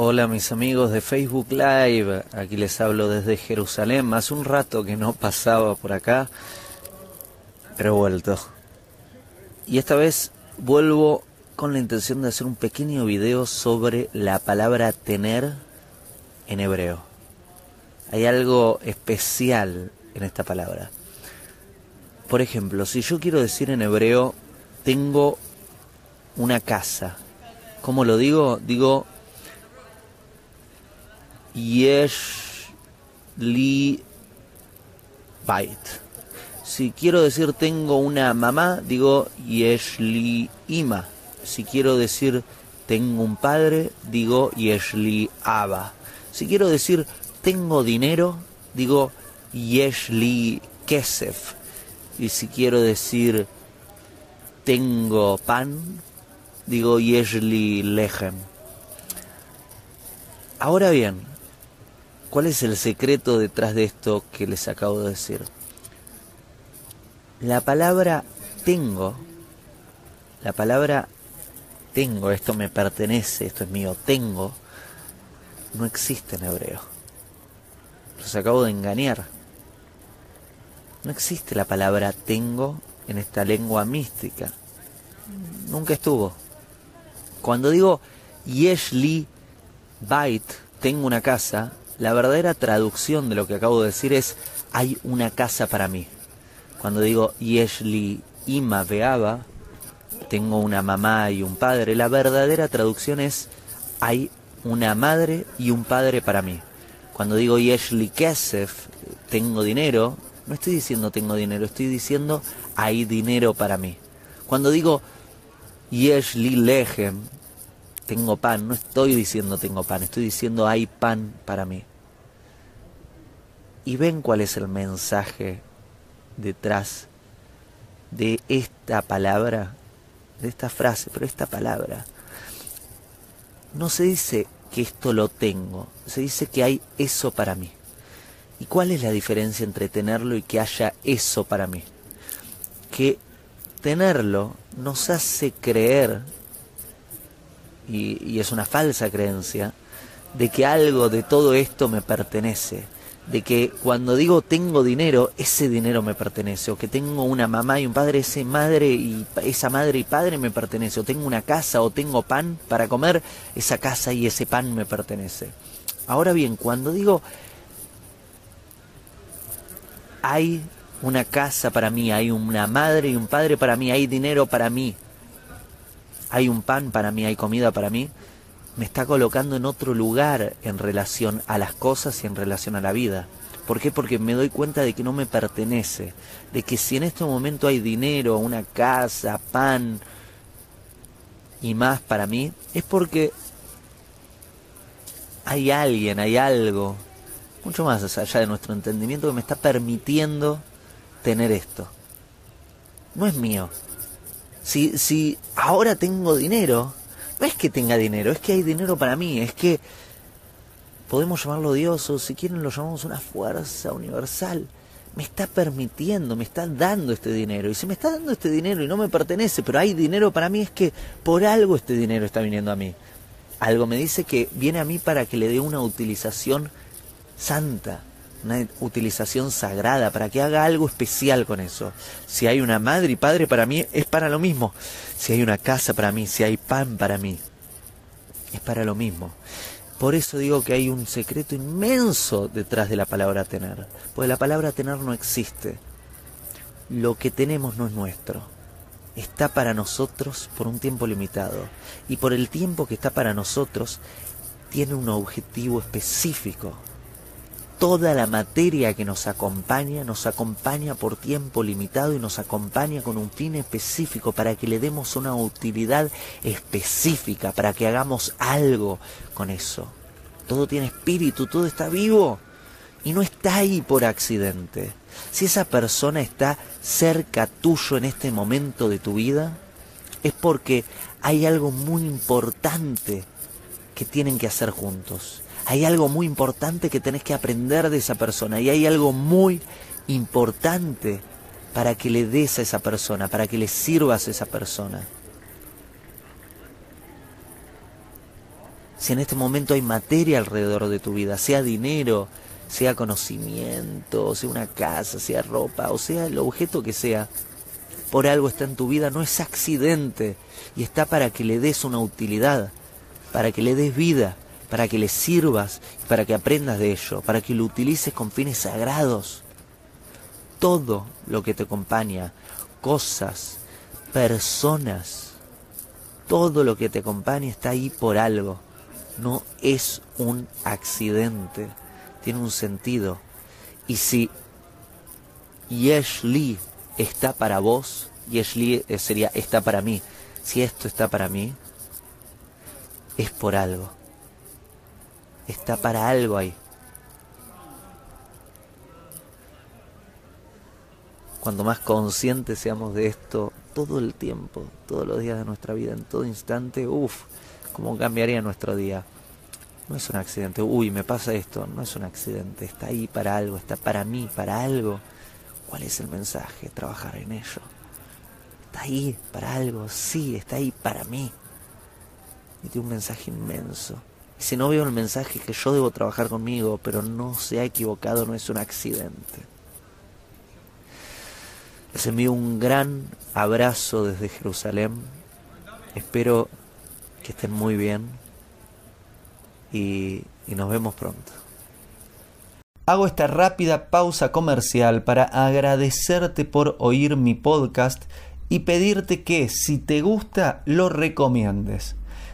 Hola mis amigos de Facebook Live, aquí les hablo desde Jerusalén, más un rato que no pasaba por acá, pero he vuelto. Y esta vez vuelvo con la intención de hacer un pequeño video sobre la palabra tener en hebreo. Hay algo especial en esta palabra. Por ejemplo, si yo quiero decir en hebreo, tengo una casa. ¿Cómo lo digo? Digo Yesh li bait. Si quiero decir tengo una mamá, digo Yesh li ima. Si quiero decir tengo un padre, digo Yesh li aba. Si quiero decir tengo dinero, digo Yesh li kesef. Y si quiero decir tengo pan, digo Yesh li lechem. Ahora bien, ¿Cuál es el secreto detrás de esto que les acabo de decir? La palabra tengo, la palabra tengo, esto me pertenece, esto es mío, tengo, no existe en hebreo. Los acabo de engañar. No existe la palabra tengo en esta lengua mística. Nunca estuvo. Cuando digo yeshli bait, tengo una casa, la verdadera traducción de lo que acabo de decir es hay una casa para mí. Cuando digo Yeshli Ima Beaba, tengo una mamá y un padre, la verdadera traducción es hay una madre y un padre para mí. Cuando digo Yeshli Kesef, tengo dinero, no estoy diciendo tengo dinero, estoy diciendo hay dinero para mí. Cuando digo Yeshli Lehem, tengo pan, no estoy diciendo tengo pan, estoy diciendo hay pan para mí. Y ven cuál es el mensaje detrás de esta palabra, de esta frase, pero esta palabra. No se dice que esto lo tengo, se dice que hay eso para mí. ¿Y cuál es la diferencia entre tenerlo y que haya eso para mí? Que tenerlo nos hace creer y, es una falsa creencia, de que algo de todo esto me pertenece, de que cuando digo tengo dinero, ese dinero me pertenece, o que tengo una mamá y un padre, ese madre y esa madre y padre me pertenece, o tengo una casa o tengo pan para comer, esa casa y ese pan me pertenece. Ahora bien, cuando digo hay una casa para mí, hay una madre y un padre para mí, hay dinero para mí, hay un pan para mí, hay comida para mí, me está colocando en otro lugar en relación a las cosas y en relación a la vida. ¿Por qué? Porque me doy cuenta de que no me pertenece, de que si en este momento hay dinero, una casa, pan y más para mí, es porque hay alguien, hay algo, mucho más allá de nuestro entendimiento que me está permitiendo tener esto. No es mío, si, si ahora tengo dinero, no es que tenga dinero, es que hay dinero para mí, es que podemos llamarlo Dios o si quieren lo llamamos una fuerza universal. Me está permitiendo, me está dando este dinero. Y si me está dando este dinero y no me pertenece, pero hay dinero para mí, es que por algo este dinero está viniendo a mí. Algo me dice que viene a mí para que le dé una utilización santa, una utilización sagrada, para que haga algo especial con eso. Si hay una madre y padre para mí, es para lo mismo. Si hay una casa para mí, si hay pan para mí, es para lo mismo. Por eso digo que hay un secreto inmenso detrás de la palabra tener. Porque la palabra tener no existe. Lo que tenemos no es nuestro. Está para nosotros por un tiempo limitado. Y por el tiempo que está para nosotros, tiene un objetivo específico toda la materia que nos acompaña nos acompaña por tiempo limitado y nos acompaña con un fin específico para que le demos una utilidad específica, para que hagamos algo con eso. Todo tiene espíritu, todo está vivo y no está ahí por accidente. Si esa persona está cerca tuyo en este momento de tu vida, es porque hay algo muy importante que tienen que hacer juntos hay algo muy importante que tenés que aprender de esa persona y hay algo muy importante para que le des a esa persona, para que le sirvas a esa persona. Si en este momento hay materia alrededor de tu vida, sea dinero, sea conocimiento, sea una casa, sea ropa, o sea el objeto que sea, por algo está en tu vida, no es accidente y está para que le des una utilidad, para que le des vida, para que le sirvas, para que aprendas de ello, para que lo utilices con fines sagrados. Todo lo que te acompaña, cosas, personas, todo lo que te acompaña está ahí por algo. No es un accidente, tiene un sentido. Y si Yesh Lee está para vos, Yesh Lee eh, sería está para mí. Si esto está para mí, es por algo. Está para algo ahí. Cuanto más conscientes seamos de esto todo el tiempo, todos los días de nuestra vida, en todo instante, uff, cómo cambiaría nuestro día. No es un accidente, uy, me pasa esto, no es un accidente, está ahí para algo, está para mí, para algo. ¿Cuál es el mensaje? Trabajar en ello. Está ahí para algo, sí, está ahí para mí. Y tiene un mensaje inmenso. Si no veo el mensaje que yo debo trabajar conmigo, pero no se ha equivocado, no es un accidente. Les envío un gran abrazo desde Jerusalén. Espero que estén muy bien y, y nos vemos pronto. Hago esta rápida pausa comercial para agradecerte por oír mi podcast y pedirte que si te gusta lo recomiendes.